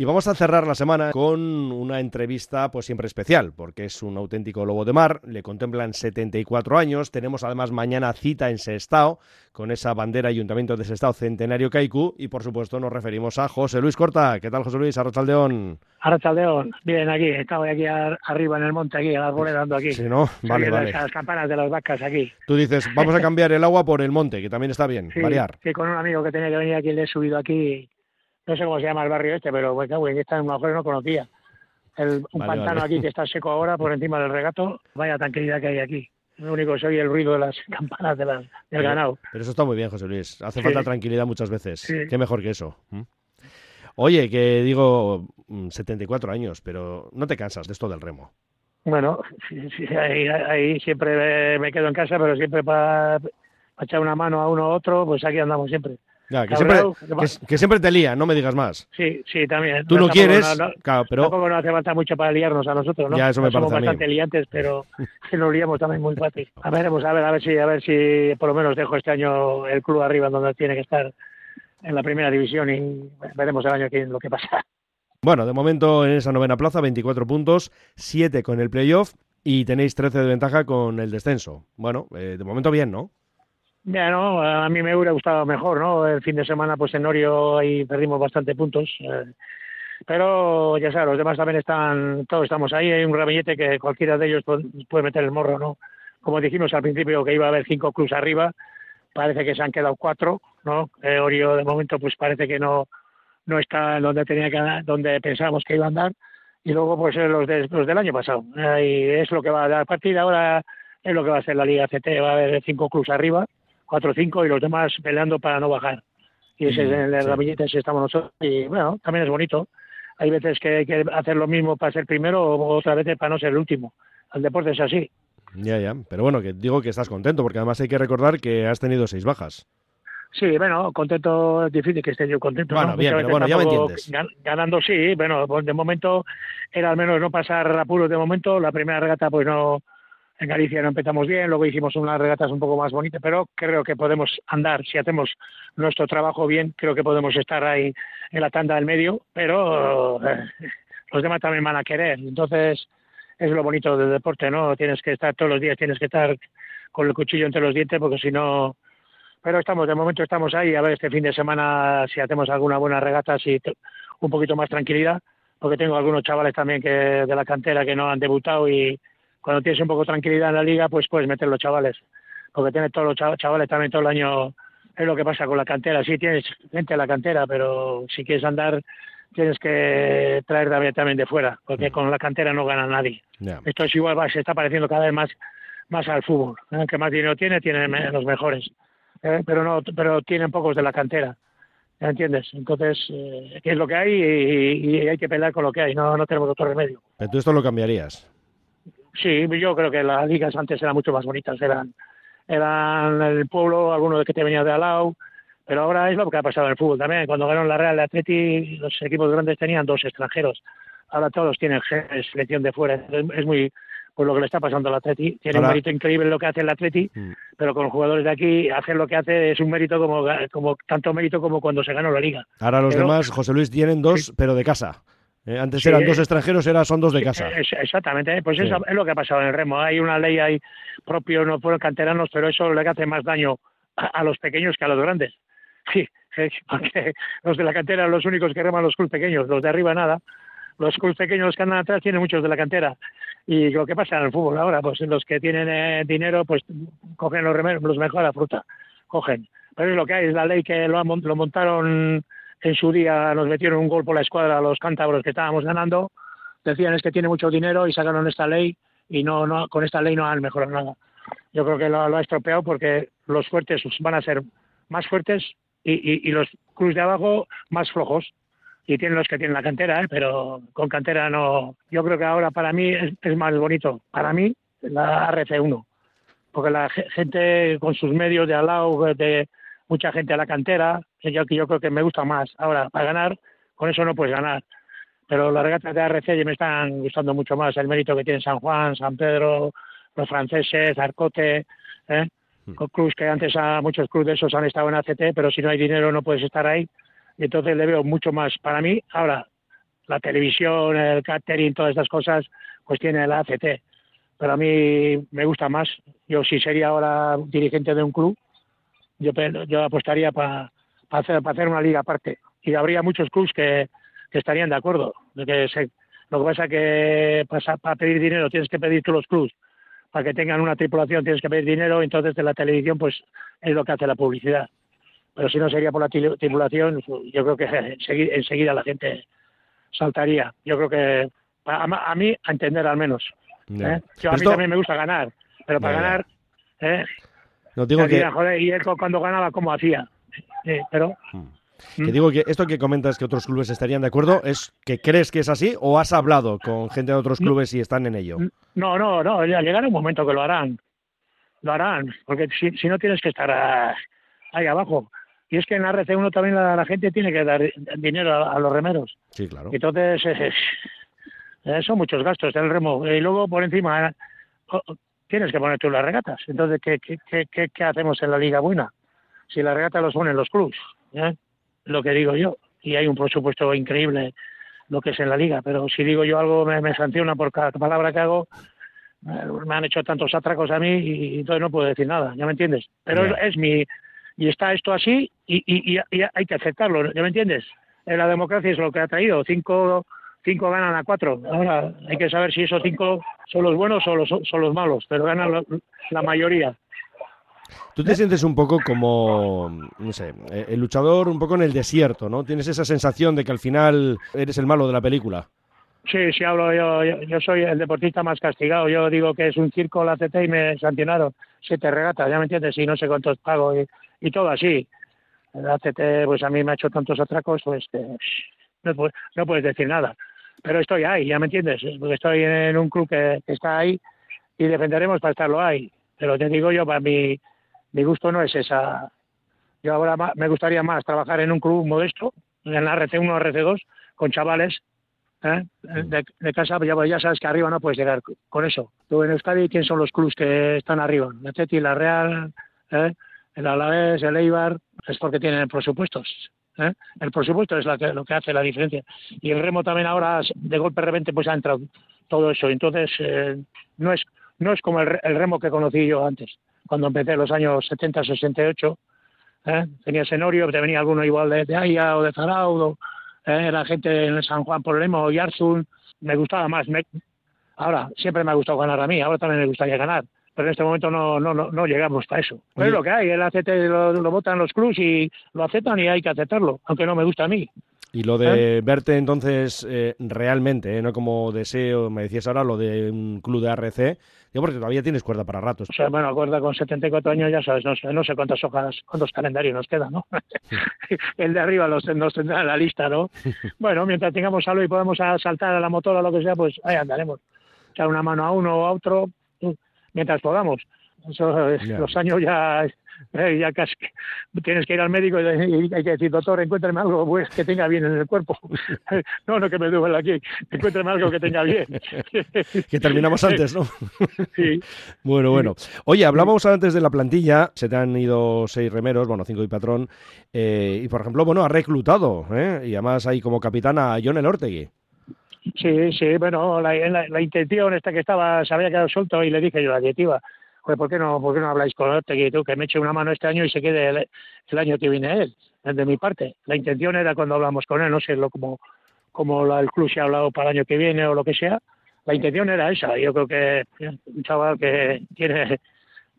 Y vamos a cerrar la semana con una entrevista pues siempre especial, porque es un auténtico lobo de mar, le contemplan 74 años, tenemos además mañana cita en Sestao, con esa bandera Ayuntamiento de Sestao Centenario Kaiku, y por supuesto nos referimos a José Luis Corta. ¿Qué tal José Luis? Arrachaldeón. Arrachaldeón, bien aquí, estaba aquí arriba en el monte, aquí, a la dando aquí. Sí, ¿no? Vale, vale. Las, campanas de las vacas aquí. Tú dices, vamos a cambiar el agua por el monte, que también está bien, variar. Sí, con un amigo que tenía que venir aquí le he subido aquí no sé cómo se llama el barrio este, pero bueno, en esta mejor no conocía. El, un pantano aquí que está seco ahora por encima del regato, vaya tranquilidad que hay aquí. Lo único que oye el ruido de las campanas de del ganado. Pero eso está muy bien, José Luis. Hace falta tranquilidad muchas veces. Qué mejor que eso. Oye, que digo 74 mm, años, pero no te cansas de esto del remo. Bueno, ahí, ahí, siempre me quedo en casa, pero siempre para echar una mano a uno u otro, pues aquí andamos siempre que, siempre, te lía, no me digas más. Sí, sí, también. Tú no, quieres, claro, pero... Tampoco no hace falta mucho para liarnos a nosotros, ¿no? Ya, eso me Somos parece bastante liantes, pero que nos liamos también muy fácil. A ver, a ver, a ver si, a ver si por lo menos dejo este año el club arriba donde tiene que estar en la primera división y veremos el año que lo que pasa. Bueno, de momento en esa novena plaza, 24 puntos, 7 con el playoff y tenéis 13 de ventaja con el descenso. Bueno, eh, de momento bien, ¿no? Bueno, a mí me hubiera gustado mejor, ¿no? El fin de semana, pues en Orio ahí perdimos bastante puntos. Eh, pero ya sabes, los demás también están, todos estamos ahí. Hay un ramillete que cualquiera de ellos puede meter el morro, ¿no? Como dijimos al principio que iba a haber cinco clubs arriba, parece que se han quedado cuatro, ¿no? Eh, Orio de momento, pues parece que no, no está donde tenía que, donde pensábamos que iba a andar. Y luego, pues los, de, los del año pasado. y es lo que va a dar. A partir de ahora es lo que va a ser la Liga CT. Va a haber cinco clubs arriba cuatro o cinco y los demás peleando para no bajar. Y ese es en el ramillete estamos nosotros. Y bueno, también es bonito. Hay veces que hay que hacer lo mismo para ser primero o otras veces para no ser el último. El deporte es así. Ya, ya. Pero bueno, que digo que estás contento porque además hay que recordar que has tenido seis bajas. Sí, bueno, contento es difícil que esté yo contento. Bueno, bien, pero bueno, ya me entiendes. Ganando sí, bueno, pues de momento era al menos no pasar apuros de momento. La primera regata pues no, en Galicia no empezamos bien, luego hicimos unas regatas un poco más bonitas, pero creo que podemos andar, si hacemos nuestro trabajo bien, creo que podemos estar ahí en la tanda del medio, pero eh, los demás también van a querer. Entonces, es lo bonito del deporte, ¿no? Tienes que estar todos los días, tienes que estar con el cuchillo entre los dientes, porque si no... Pero estamos, de momento estamos ahí, a ver este fin de semana si hacemos alguna buena regata, si un poquito más tranquilidad, porque tengo algunos chavales también que de la cantera que no han debutado y cuando tienes un poco de tranquilidad en la liga, pues puedes meter los chavales, porque tienes todos los chavales también todo el año, es lo que pasa con la cantera, sí tienes gente en la cantera, pero si quieres andar tienes que traer también de fuera, porque con la cantera no gana nadie. Esto es igual, se está pareciendo cada vez más más al fútbol, el ¿eh? que más dinero tiene, tiene los mejores, ¿eh? pero no pero tienen pocos de la cantera. ¿Entiendes? Entonces, eh, ¿qué es lo que hay? Y, hay que pelear con lo que hay, no, no tenemos otro remedio. Pero tú esto lo cambiarías. Sí, yo creo que las ligas antes eran mucho más bonitas, eran eran el pueblo, algunos que te venían de al lado, pero ahora es lo que ha pasado en el fútbol también. Cuando ganaron la Real de Atleti, los equipos grandes tenían dos extranjeros, ahora todos tienen selección de fuera, es muy por lo que le está pasando al Atleti. Tiene un mérito increíble lo que hace el Atleti, mm. pero con los jugadores de aquí, hacer lo que hace es un mérito como, como tanto mérito como cuando se ganó la liga. Ahora los demás, José Luis, tienen dos, pero de casa. Eh, antes eran dos extranjeros, ahora son dos de casa. exactamente, eh, pues eso es lo que ha pasado en el remo. Hay una ley ahí propio, no fueron canteranos, pero eso le hace más daño a, los pequeños que a los grandes. Sí, porque los de la cantera son los únicos que reman los clubes pequeños, los de arriba nada. Los clubes pequeños que andan atrás tienen muchos de la cantera. Y lo que pasa en el fútbol ahora, pues los que tienen eh, dinero, pues cogen los, los mejor la fruta, cogen. Pero es lo que hay, es la ley que lo, lo montaron en su día nos metieron un gol por la escuadra a los cántabros que estábamos ganando, decían es que tiene mucho dinero y sacaron esta ley y no, no con esta ley no han mejorado nada. Yo creo que lo, ha estropeado porque los fuertes van a ser más fuertes y, y, los cruz de abajo más flojos. Y tienen los que tienen la cantera, ¿eh? pero con cantera no. Yo creo que ahora para mí es, es más bonito, para mí, la RC1. Porque la gente con sus medios de al lado, de, mucha gente a la cantera, que yo, que yo creo que me gusta más. Ahora, para ganar, con eso no puedes ganar. Pero las regatas de ARC me están gustando mucho más. El mérito que tiene San Juan, San Pedro, los franceses, Arcote, ¿eh? Hmm. Cruz, que antes a muchos clubes de esos han estado en ACT, pero si no hay dinero no puedes estar ahí. Y entonces le veo mucho más para mí. Ahora, la televisión, el catering, todas estas cosas, pues tiene la ACT. Pero a mí me gusta más. Yo si sería ahora dirigente de un club, yo, yo apostaría para hacer, hacer una liga aparte. Y habría muchos clubs que, estarían de acuerdo. De que lo que pasa es que para, pedir dinero tienes que pedir tú los clubs. Para que tengan una tripulación tienes que pedir dinero, entonces de la televisión pues es lo que hace la publicidad. Pero si no sería por la tripulación, yo creo que enseguida la gente saltaría. Yo creo que a, mí, a entender al menos. ¿eh? a mí también me gusta ganar, pero para ganar... ¿eh? No digo que... y él cuando ganaba, ¿cómo hacía? Pero... Hmm. Que ¿Mm? digo que esto que comentas que otros clubes estarían de acuerdo, ¿es que crees que es así o has hablado con gente de otros clubes y están en ello? No, no, no, ya llegará un momento que lo harán. Lo harán, porque si, si no tienes que estar ahí abajo. Y es que en la RC1 también la, gente tiene que dar dinero a, los remeros. Sí, claro. Entonces, eh, son muchos gastos del remo. Y luego, por encima, tienes que poner tú las regatas. Entonces, ¿qué, qué, qué, qué hacemos en la Liga Buena? Si la regata los ponen los clubs, ¿eh? lo que digo yo. Y hay un presupuesto increíble lo que es en la Liga. Pero si digo yo algo, me, me sanciona por cada palabra que hago. Me han hecho tantos atracos a mí y, entonces no puedo decir nada, ¿ya me entiendes? Pero es mi y está esto así y, hay que aceptarlo, ¿ya me entiendes? En la democracia es lo que ha traído, cinco, cinco ganan a cuatro. Ahora hay que saber si esos cinco son los buenos o los, son los malos, pero ganan la, mayoría. Tú te sientes un poco como, no sé, el luchador un poco en el desierto, ¿no? Tienes esa sensación de que al final eres el malo de la película. Sí, sí hablo yo, yo, soy el deportista más castigado. Yo digo que es un circo la CT y me sancionaron siete regatas, ¿ya me entiendes? Y no sé cuántos pago. Y, y todo así. El ACT, pues a mí me ha hecho tantos atracos, pues que no, puedes decir nada. Pero estoy ahí, ya me entiendes, porque estoy en un club que, está ahí y defenderemos para estarlo ahí. Pero te digo yo, para mi, mi gusto no es esa. Yo ahora me gustaría más trabajar en un club modesto, en la RC1 o RC2, con chavales ¿eh? de, casa, ya, ya sabes que arriba no puedes llegar con eso. Tú en Euskadi, ¿quién son los clubs que están arriba? La Teti, la Real, ¿eh? el Alavés, el Eibar, es porque tienen presupuestos. ¿eh? El presupuesto es lo que hace la diferencia. Y el remo también ahora, de golpe de repente, pues ha entrado todo eso. Entonces, no es no es como el, remo que conocí yo antes, cuando empecé los años 70, 68. ¿eh? Tenía Senorio, te venía alguno igual de, de Aya o de Zaraudo, ¿eh? la gente en San Juan por Lemo y Arzun. Me gustaba más. ahora, siempre me ha gustado ganar a mí, ahora también me gustaría ganar pero en este momento no, no, no, llegamos a eso. Pero es lo que hay, el ACT lo, lo votan los clubs y lo aceptan y hay que aceptarlo, aunque no me gusta a mí. Y lo de ¿Eh? verte entonces eh, realmente, ¿eh? no como deseo, me decías ahora lo de un club de RC, yo porque todavía tienes cuerda para ratos. O sea, bueno, cuerda con 74 años, ya sabes, no sé, no sé cuántas hojas, cuántos calendarios nos quedan, ¿no? El de arriba los, nos tendrá en la lista, ¿no? bueno, mientras tengamos algo y podamos saltar a la motora o lo que sea, pues ahí andaremos. Echar una mano a uno o a otro, mientras podamos. Los años ya, eh, ya casi tienes que ir al médico y, hay que decir, doctor, encuéntrame algo pues, que tenga bien en el cuerpo. no, no que me duele aquí, encuéntrame algo que tenga bien. que terminamos antes, ¿no? sí. Bueno, bueno. Oye, hablábamos antes de la plantilla, se te han ido seis remeros, bueno, cinco y patrón, eh, y por ejemplo, bueno, ha reclutado, ¿eh? y además hay como capitán a John Elortegui. Sí, sí, bueno, la, la, intención esta que estaba, se había quedado suelto y le dije yo la directiva, ¿por qué no, por qué no habláis con Ortegui tú, que me eche una mano este año y se quede el, año que viene él, de mi parte? La intención era cuando hablamos con él, no sé lo como, como la, el club se ha hablado para el año que viene o lo que sea, la intención era esa, yo creo que un chaval que tiene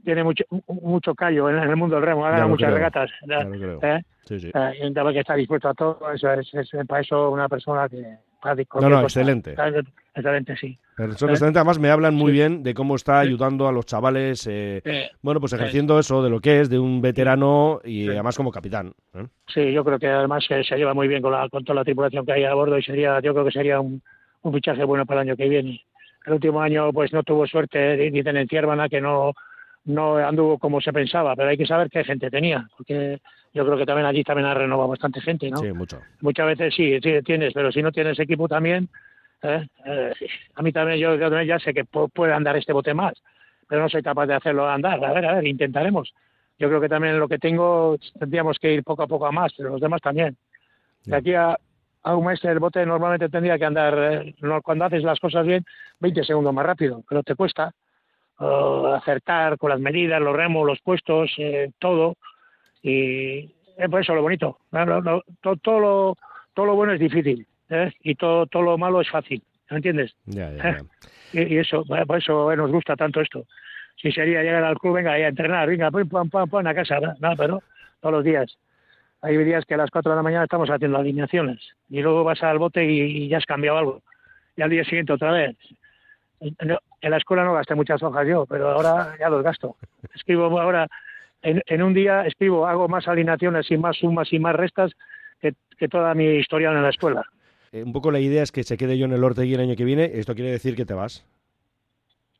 tiene mucho mucho callo en, el mundo del remo, ha muchas regatas. ¿eh? Sí, sí. Eh, que está dispuesto a todo, eso es, es, para eso una persona que, no, no, excelente. Excelente, sí. Son excelente. Además, me hablan muy bien de cómo está ayudando a los chavales, eh, bueno, pues ejerciendo eso de lo que es de un veterano y además como capitán. ¿eh? Sí, yo creo que además se, lleva muy bien con, la, con toda la tripulación que hay a bordo y sería, yo creo que sería un, un fichaje bueno para el año que viene. El último año, pues no tuvo suerte, dicen en Tiervana que no no anduvo como se pensaba, pero hay que saber qué gente tenía, porque yo creo que también allí también ha renovado bastante gente, ¿no? Sí, mucho. Muchas veces sí, sí tienes, pero si no tienes equipo también, ¿eh? Eh, a mí también yo, ya sé que puede andar este bote más, pero no soy capaz de hacerlo andar. A ver, a ver, intentaremos. Yo creo que también lo que tengo tendríamos que ir poco a poco a más, pero los demás también. De aquí a a un maestro el bote normalmente tendría que andar, eh, cuando haces las cosas bien, 20 segundos más rápido, pero te cuesta acertar con las medidas, los remos, los puestos, eh, todo. Y es por eso lo bonito. todo, todo, lo, todo lo bueno es difícil ¿eh? y todo, todo lo malo es fácil. ¿Me entiendes? y, eso, por eso nos gusta tanto esto. Si sería llegar al club, venga, a entrenar, venga, pum, pum, pum, pum, a casa, no, pero todos los días. Hay días que a las 4 de la mañana estamos haciendo alineaciones y luego vas al bote y, ya has cambiado algo. Y al día siguiente otra vez. En la escuela no gasté muchas hojas yo, pero ahora ya los gasto. Escribo ahora, en, un día escribo, hago más alineaciones y más sumas y más restas que, toda mi historia en la escuela. Eh, un poco la idea es que se quede yo en el Ortegui el año que viene. ¿Esto quiere decir que te vas?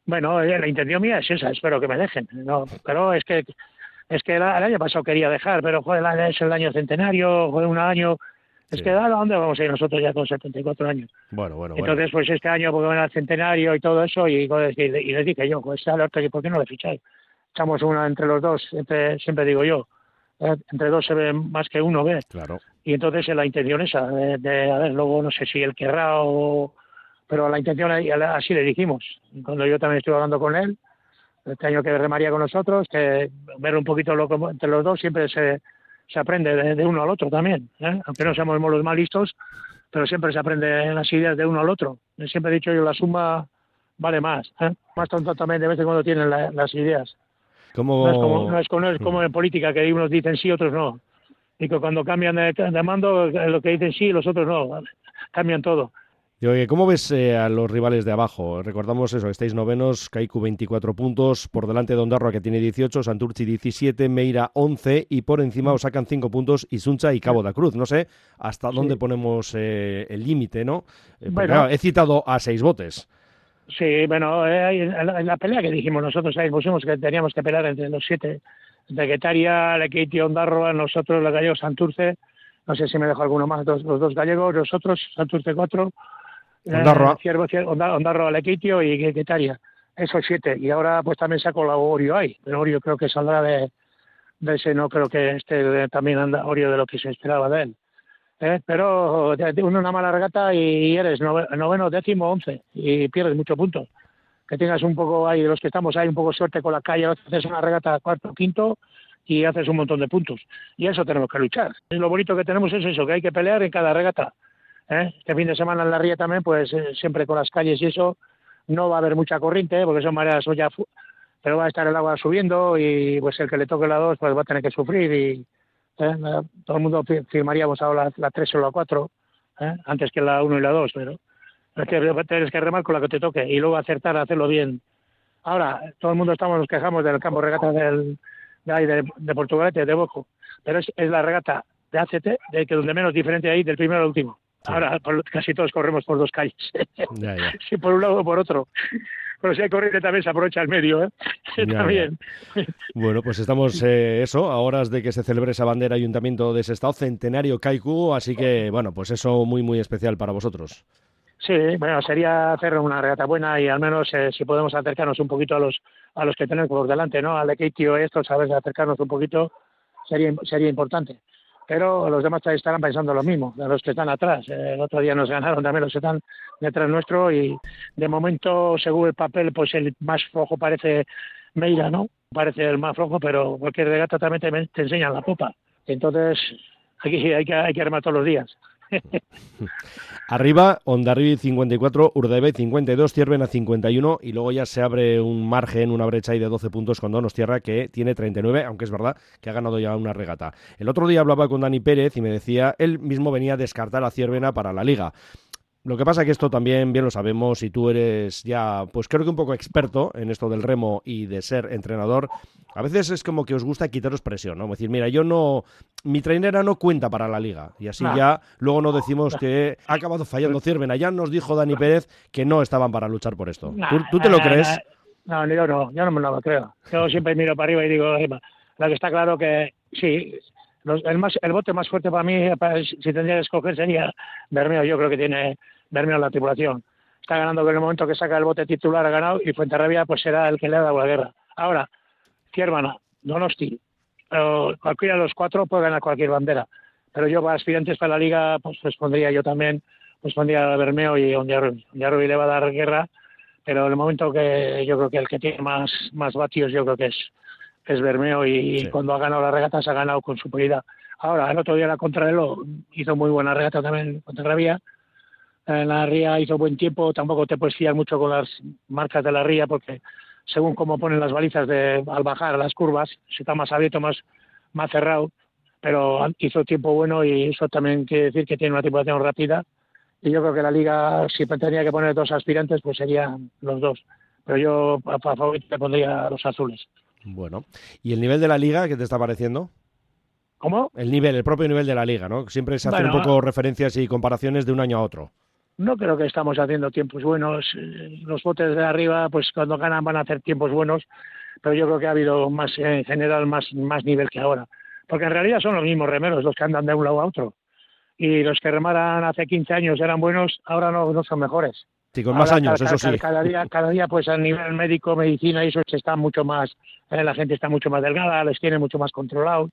Bueno, la intención mía es esa, espero que me dejen. No, pero es que es que el, año pasado quería dejar, pero joder, es el año centenario, joder, un año. Es que, ¿a dónde vamos a ir nosotros ya con 74 años? Bueno, bueno, Entonces, pues este año, porque van al centenario y todo eso, y, y, les dije yo, pues ¿por qué no le ficháis? Echamos una entre los dos, siempre digo yo. ¿Eh? entre dos se ve más que uno, ¿ves? Claro. Y entonces la intención esa, de, a ver, luego no sé si él querrá o... Pero la intención así le dijimos. Cuando yo también estuve hablando con él, este año que remaría con nosotros, que ver un poquito lo, entre los dos siempre se, se aprende de, uno al otro también, ¿eh? aunque no seamos los más listos, pero siempre se aprende las ideas de uno al otro. Siempre he dicho yo, la suma vale más, ¿eh? más tonto también de vez en cuando tienen las ideas. No, es como, no, es como, mm. en política, que unos dicen sí, otros no. Y que cuando cambian de, de mando, lo que dicen sí, los otros no. Cambian todo. ¿Cómo ves eh, a los rivales de abajo? Recordamos eso, estáis novenos, Kaiku 24 puntos, por delante de Ondarroa que tiene 18, Santurci 17, Meira 11 y por encima os sacan 5 puntos Isuncha y Cabo da Cruz. No sé hasta dónde ponemos eh, el límite, ¿no? Eh, he citado a seis botes. Sí, bueno, en la, pelea que dijimos nosotros ahí pusimos que teníamos que pelear entre los siete, de Guetaria, Lequeiti, Ondarroa, nosotros los gallegos Santurce, no sé si me dejo alguno más, los, dos gallegos, nosotros Santurce 4 Ondarroa. Eh, Ondarroa, Lequitio y Guetaria. Esos siete. Y ahora pues también saco la Orio ahí. Pero Orio creo que saldrá de, de ese, no creo que esté también anda Orio de lo que se esperaba de él. ¿Eh? Pero una mala regata y eres noveno, décimo, once y pierdes muchos puntos. Que tengas un poco ahí, de los que estamos ahí, un poco suerte con la calle, haces una regata cuarto, quinto y haces un montón de puntos. Y eso tenemos que luchar. Y lo bonito que tenemos es eso, que hay que pelear en cada regata. ¿eh? Este fin de semana en la ría también, pues eh, siempre con las calles y eso, no va a haber mucha corriente, porque son mareas ya, pero va a estar el agua subiendo y pues el que le toque la 2 pues va a tener que sufrir y ¿eh? todo el mundo firmaríamos ahora la, 3 o la 4, antes que la 1 y la 2, pero es que tienes que remar con la que te toque y luego acertar a hacerlo bien. Ahora, todo el mundo estamos nos quejamos del campo regata del, de, ahí, de, de Portugalete, de Boco, pero es la regata de ACT, de que donde menos diferente hay del primero al último. Ahora casi todos corremos por dos calles. si por un lado o por otro. Pero si hay corriente también se aprovecha el medio, ¿eh? también. Bueno, pues estamos eh, eso, a horas de que se celebre esa bandera Ayuntamiento de ese estado, centenario Kaiku, así que bueno, pues eso muy muy especial para vosotros. Sí, bueno, sería hacer una regata buena y al menos eh, si podemos acercarnos un poquito a los a los que tenemos por delante, ¿no? Al Equitio esto, sabes, acercarnos un poquito sería sería importante pero los demás estarán pensando lo mismo, los que están atrás. Eh, el otro día nos ganaron también los que están detrás nuestro y de momento, según el papel, pues el más flojo parece Meira, ¿no? Parece el más flojo, pero cualquier regata también te, te enseñan la popa. Entonces, aquí hay que, hay que armar todos los días. Arriba, Ondarribi 54, Urdaibai 52, Ciervena 51 y luego ya se abre un margen, una brecha ahí de 12 puntos con Donos Tierra que tiene 39, aunque es verdad que ha ganado ya una regata. El otro día hablaba con Dani Pérez y me decía, él mismo venía a descartar a Ciervena para la liga. Lo que pasa es que esto también bien lo sabemos y tú eres ya, pues creo que un poco experto en esto del remo y de ser entrenador. A veces es como que os gusta quitaros presión, ¿no? Es decir, mira, yo no, mi trainera no cuenta para la liga y así ya luego no decimos que ha acabado fallando Ciervena. Ya nos dijo Dani Pérez que no estaban para luchar por esto. ¿Tú, te lo crees? No, yo no, yo no me lo creo. Yo siempre miro para arriba y digo, lo que está claro que sí, el, más, el bote más fuerte para mí, si tendría que escoger, sería Bermeo. Yo creo que tiene Bermeo la tripulación. Está ganando en el momento que saca el bote titular, ha ganado, y Fuenterrabía pues será el que le ha dado la guerra. Ahora, Ciervana, Donosti, cualquiera de los cuatro puede ganar cualquier bandera. Pero yo para aspirantes para la liga, pues respondría yo también, pues pondría a Bermeo y Ondiarrubi. Ondiarrubi le va a dar guerra, pero en el momento que yo creo que el que tiene más, más vatios yo creo que es, es Bermeo y, cuando ha ganado la regata se ha ganado con superioridad. Ahora, el otro día la Contrarreloj hizo muy buena regata también contra la Ría. En la Ría hizo buen tiempo, tampoco te puedes fiar mucho con las marcas de la Ría porque según cómo ponen las balizas de, al bajar las curvas, si está más abierto, más, más cerrado, pero hizo tiempo bueno y eso también quiere decir que tiene una tripulación rápida. Y yo creo que la liga, si tenía que poner dos aspirantes, pues serían los dos. Pero yo a, favor le pondría los azules. Bueno, ¿y el nivel de la liga qué te está pareciendo? ¿Cómo? El nivel, el propio nivel de la liga, ¿no? Siempre se hacen un poco referencias y comparaciones de un año a otro. No creo que estamos haciendo tiempos buenos. Los botes de arriba, pues cuando ganan van a hacer tiempos buenos, pero yo creo que ha habido más, en general, más, más nivel que ahora. Porque en realidad son los mismos remeros los que andan de un lado a otro. Y los que remaran hace 15 años eran buenos, ahora no, no son mejores. Sí, con más años, eso sí. Cada día, cada día, pues a nivel médico, medicina, eso se está mucho más, eh, la gente está mucho más delgada, les tiene mucho más controlado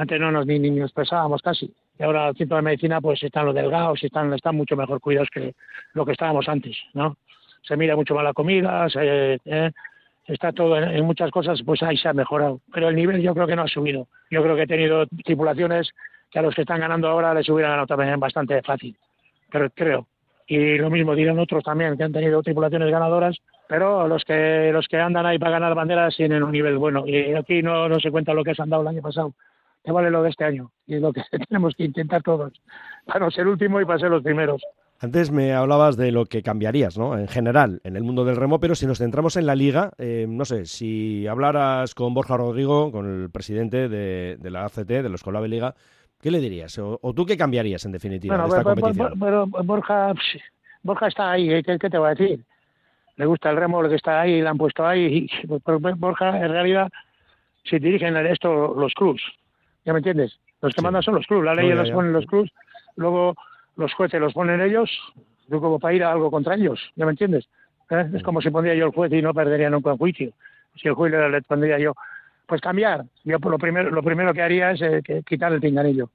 antes no nos ni, ni nos pesábamos casi. Y ahora el centro de medicina pues están los delgados y están, están mucho mejor cuidados que lo que estábamos antes, ¿no? Se mira mucho más la comida, se, eh, está todo en, muchas cosas, pues ahí se ha mejorado. Pero el nivel yo creo que no ha subido. Yo creo que he tenido tripulaciones que a los que están ganando ahora les hubieran ganado también bastante fácil. Pero creo. Y lo mismo dirán otros también que han tenido tripulaciones ganadoras, pero los que los que andan ahí para ganar banderas tienen un nivel bueno. Y aquí no, no se cuenta lo que se han dado el año pasado que vale lo de este año. Y es lo que tenemos que intentar todos, para no ser último y para ser los primeros. Antes me hablabas de lo que cambiarías, ¿no? En general, en el mundo del remo, pero si nos centramos en la liga, eh, no sé, si hablaras con Borja Rodrigo, con el presidente de, la ACT, de los Colave Liga, ¿qué le dirías? O, tú qué cambiarías, en definitiva, bueno, de esta competición? Pero Borja, Borja está ahí, ¿eh? ¿qué, te voy a decir? Le gusta el remo, lo que está ahí, le han puesto ahí. Y, Borja, en realidad, si dirigen esto los clubs, ¿Ya me entiendes? Los que mandan son los clubes, la ley los ponen los clubes, luego los jueces los ponen ellos, yo como para ir a algo contra ellos, ¿ya me entiendes? ¿Eh? Es como si pondría yo el juez y no perdería nunca un juicio. Si el juez le, pondría yo, pues cambiar. Yo lo primero, lo primero que haría es eh, quitar el pinganillo,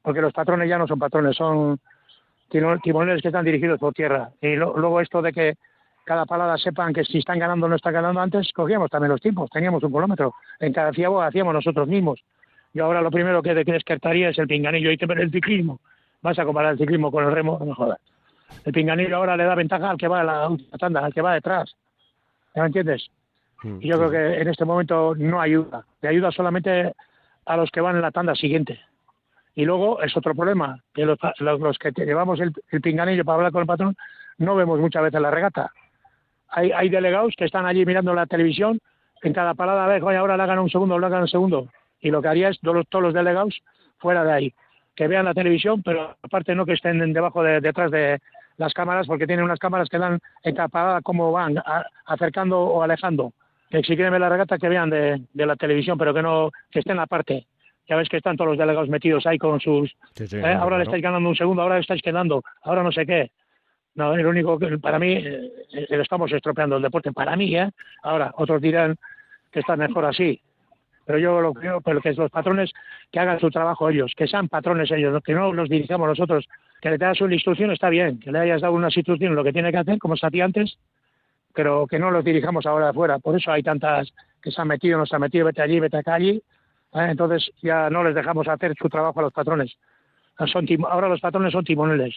porque los patrones ya no son patrones, son timoneles que están dirigidos por tierra. Y luego esto de que cada palada sepan que si están ganando o no están ganando, antes cogíamos también los tiempos, teníamos un kilómetro. En cada ciego hacíamos nosotros mismos. Yo ahora lo primero que, descartaría es el pinganillo y el ciclismo. Vas a comparar el ciclismo con el remo, no jodas. El pinganillo ahora le da ventaja al que va a la última tanda, al que va detrás. ¿Me entiendes? Mm, y yo creo que en este momento no ayuda. Le ayuda solamente a los que van en la tanda siguiente. Y luego es otro problema, que los, que llevamos el, pinganillo para hablar con el patrón no vemos muchas veces la regata. Hay, hay delegados que están allí mirando la televisión, en cada parada, a ver, ahora le hagan un segundo, le hagan un segundo y lo que haría es todos, todos los delegados fuera de ahí, que vean la televisión, pero aparte no que estén debajo de, detrás de las cámaras, porque tienen unas cámaras que dan etapada cómo van, acercando o alejando. Que si quieren ver la regata, que vean de, la televisión, pero que no que estén aparte. Ya ves que están todos los delegados metidos ahí con sus... ¿eh? ahora le estáis ganando un segundo, ahora le estáis quedando, ahora no sé qué. No, es lo único que para mí eh, eh, estamos estropeando el deporte. Para mí, ¿eh? Ahora, otros dirán que está mejor así pero yo lo creo pero que los patrones que hagan su trabajo ellos, que sean patrones ellos, que no los dirijamos nosotros, que le das una instrucción está bien, que le hayas dado una instrucción lo que tiene que hacer, como se hacía antes, pero que no los dirijamos ahora afuera. Por eso hay tantas que se han metido, no se han metido, vete allí, vete acá allí. Entonces ya no les dejamos hacer su trabajo a los patrones. Ahora los patrones son timoneles.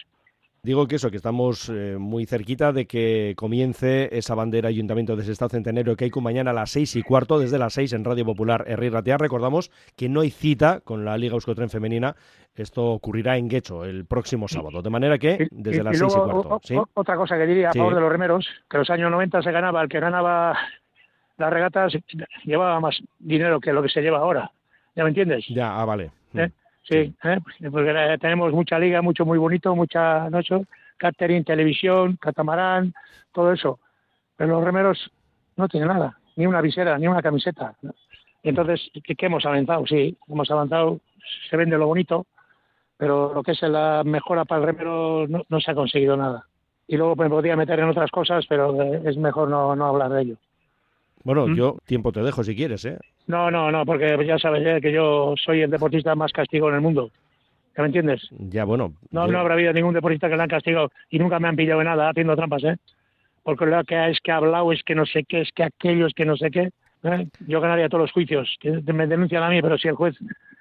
Digo que eso, que estamos eh, muy cerquita de que comience esa bandera Ayuntamiento de Sestao Centenario que hay con mañana a las seis y cuarto, desde las seis en Radio Popular Herri Ratea. Recordamos que no hay cita con la Liga Euskotren Femenina. Esto ocurrirá en Guecho el próximo sábado. De manera que desde las seis y cuarto. Otra cosa que diría a favor de los remeros, que los años 90 se ganaba, el que ganaba las regatas llevaba más dinero que lo que se lleva ahora. ¿Ya me entiendes? Ya, ah, vale. ¿Eh? Sí, ¿eh? porque tenemos mucha liga, mucho muy bonito, mucha noche, catering, televisión, catamarán, todo eso. Pero los remeros no tienen nada, ni una visera, ni una camiseta. Entonces, ¿qué, hemos avanzado? Sí, hemos avanzado, se vende lo bonito, pero lo que es la mejora para el remero no, se ha conseguido nada. Y luego me podría meter en otras cosas, pero es mejor no, no hablar de ello. Bueno, ¿Mm? yo tiempo te dejo si quieres, ¿eh? No, no, no, porque ya sabes que yo soy el deportista más castigo en el mundo. ¿Me entiendes? Ya, bueno. No, no habrá habido ningún deportista que le han castigado y nunca me han pillado en nada haciendo trampas, ¿eh? Porque lo que es que ha hablado, es que no sé qué, es que aquello, es que no sé qué. ¿eh? Yo ganaría todos los juicios, que me denuncian a mí, pero si el juez,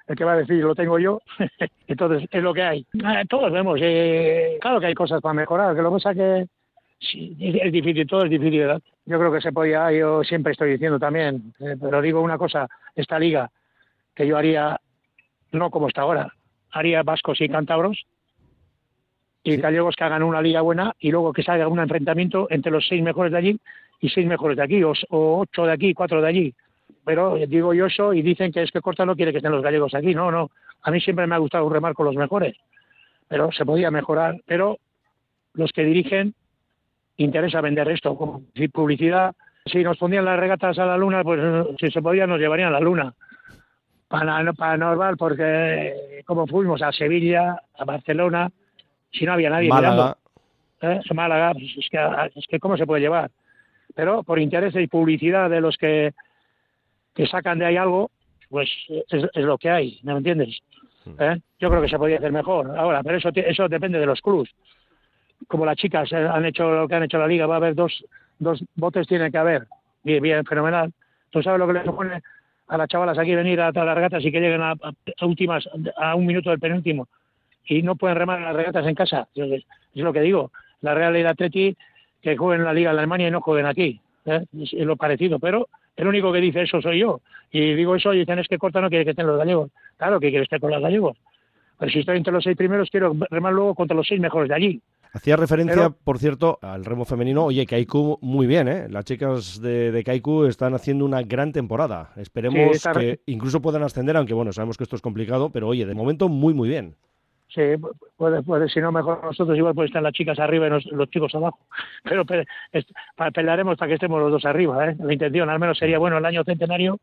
el que va a decir, lo tengo yo, entonces es lo que hay. Eh, todos vemos, eh, claro que hay cosas para mejorar, que lo que pasa que sí, es difícil, todo es difícil. Yo creo que se podía, yo siempre estoy diciendo también, pero digo una cosa, esta liga, que yo haría, no como está ahora, haría vascos y cántabros, y gallegos que hagan una liga buena y luego que salga un enfrentamiento entre los seis mejores de allí y seis mejores de aquí, o, ocho de aquí, cuatro de allí. Pero digo yo eso y dicen que es que Corta no quiere que estén los gallegos aquí. No, no. A mí siempre me ha gustado remar con los mejores. Pero se podía mejorar. Pero los que dirigen interesa vender esto como publicidad. Si nos ponían las regatas a la luna, pues si se podía nos llevarían a la luna. Para, para normal, porque como fuimos a Sevilla, a Barcelona, si no había nadie Málaga. mirando. ¿eh? Málaga, pues es que, es que ¿cómo se puede llevar? pero por interés y publicidad de los que, que sacan de ahí algo, pues es, lo que hay, ¿me entiendes? Hmm. ¿Eh? Yo creo que se podría hacer mejor ahora, pero eso eso depende de los clubs. Como las chicas han hecho lo que han hecho la liga, va a haber dos, dos botes, tiene que haber. Bien, bien, fenomenal. ¿Tú sabes lo que le supone a las chavalas aquí venir a, las regatas y que lleguen a, últimas, a un minuto del penúltimo? Y no pueden remar las regatas en casa. Es, lo que digo. La Real y la Atleti que jueguen en la Liga de Alemania y no jueguen aquí. ¿eh? Es, lo parecido, pero el único que dice eso soy yo. Y digo eso y dicen es que Corta no quiere que estén los gallegos. Claro que quiere estar con los gallegos. Pero si estoy entre los seis primeros, quiero remar luego contra los seis mejores de allí. Hacía referencia, por cierto, al remo femenino. Oye, Kaiku muy bien, ¿eh? Las chicas de, de Kaiku están haciendo una gran temporada. Esperemos que incluso puedan ascender, aunque bueno, sabemos que esto es complicado, pero oye, de momento muy, muy bien. Sí, puede, puede, si no, mejor nosotros igual pueden estar las chicas arriba y los, chicos abajo. Pero pelearemos para que estemos los dos arriba, ¿eh? La intención, al menos sería bueno el año centenario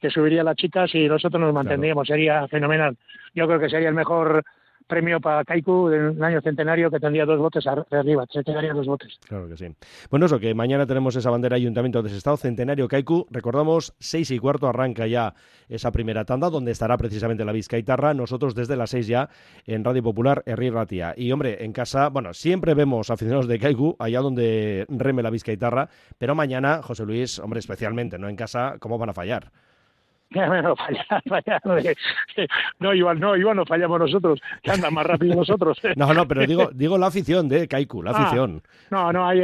que subiría las chicas y nosotros nos mantendríamos, sería fenomenal. Yo creo que sería el mejor premio para Kaiku del año centenario que tendría dos botes arriba, centenario dos botes. Claro que sí. Bueno, eso, que mañana tenemos esa bandera Ayuntamiento de Estado Centenario Kaiku. Recordamos, seis y cuarto arranca ya esa primera tanda, donde estará precisamente la Vizcaitarra. Nosotros desde las seis ya en Radio Popular, Herri Ratia. Y hombre, en casa, bueno, siempre vemos aficionados de Kaiku, allá donde reme la Vizcaitarra, pero mañana, José Luis, hombre, especialmente, ¿no? En casa, ¿cómo van a fallar? no, no, igual no, igual no fallamos nosotros, que andan más rápido nosotros. no, no, pero digo, digo la afición de Kaiku, la ah, afición. no, no, hay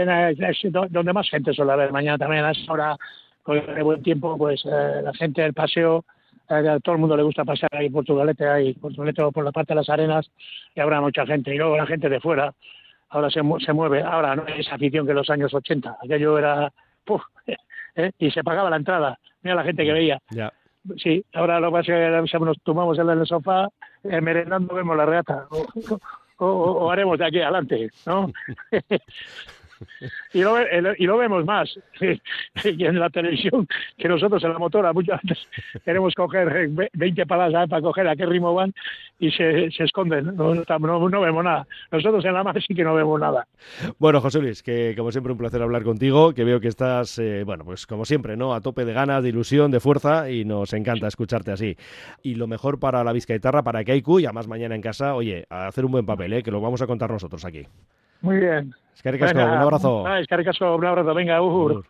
donde más gente suele haber mañana también, a esa hora, con el buen tiempo, pues eh, la gente del paseo, eh, a todo el mundo le gusta pasar ahí Portugalete, ahí Portugalete por la parte de las arenas, y habrá mucha gente, y luego la gente de fuera, ahora se, se mueve, ahora no esa afición que en los años 80, aquello era, ¿eh? y se pagaba la entrada, mira la gente que veía. Ya. Sí, ahora lo que pasa es que nos tomamos en el sofá, eh, merendando vemos la reata, o, haremos de aquí adelante, ¿no? y, lo, y lo vemos más en la televisión que nosotros en la motora muchas veces queremos coger 20 palas para coger a qué ritmo van y se, se esconden, no, no, vemos nada. Nosotros en la mar sí que no vemos nada. Bueno, José Luis, que como siempre un placer hablar contigo, que veo que estás, eh, bueno, pues como siempre, ¿no? A tope de ganas, de ilusión, de fuerza y nos encanta escucharte así. Y lo mejor para la Vizcaitarra, para Kaiku y además mañana en casa, oye, a hacer un buen papel, ¿eh? que lo vamos a contar nosotros aquí. Muy bien. Es que un abrazo. Ah, es que un abrazo. Venga, Uhur.